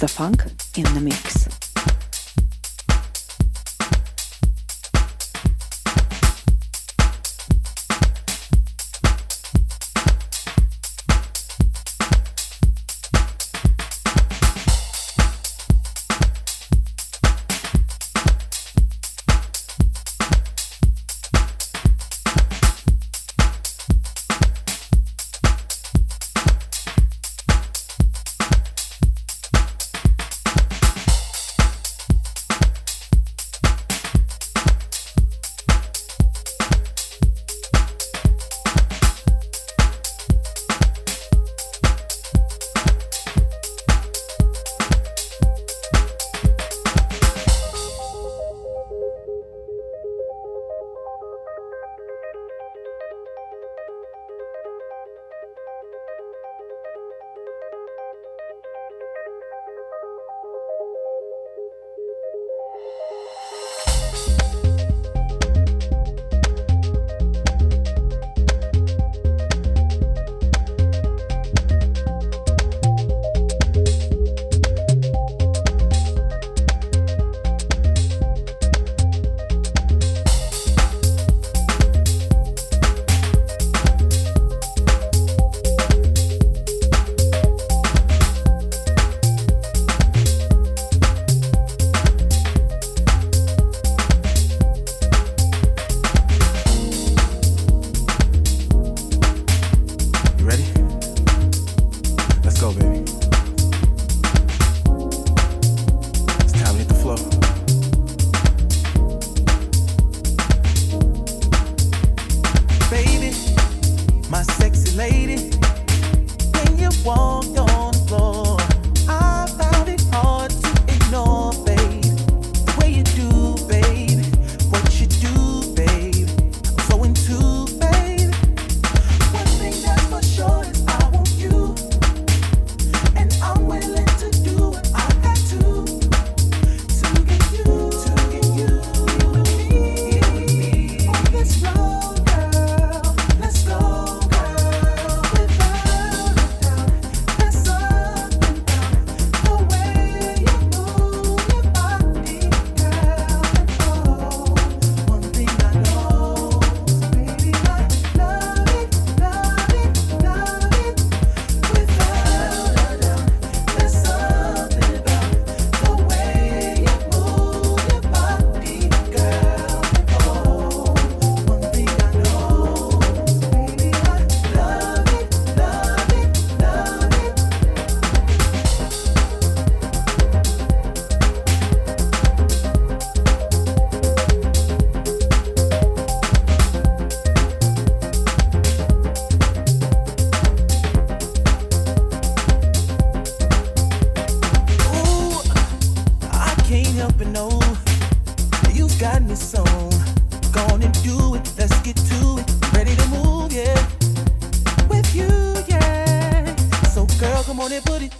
the funk in the mix.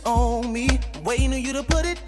on me, waiting on you to put it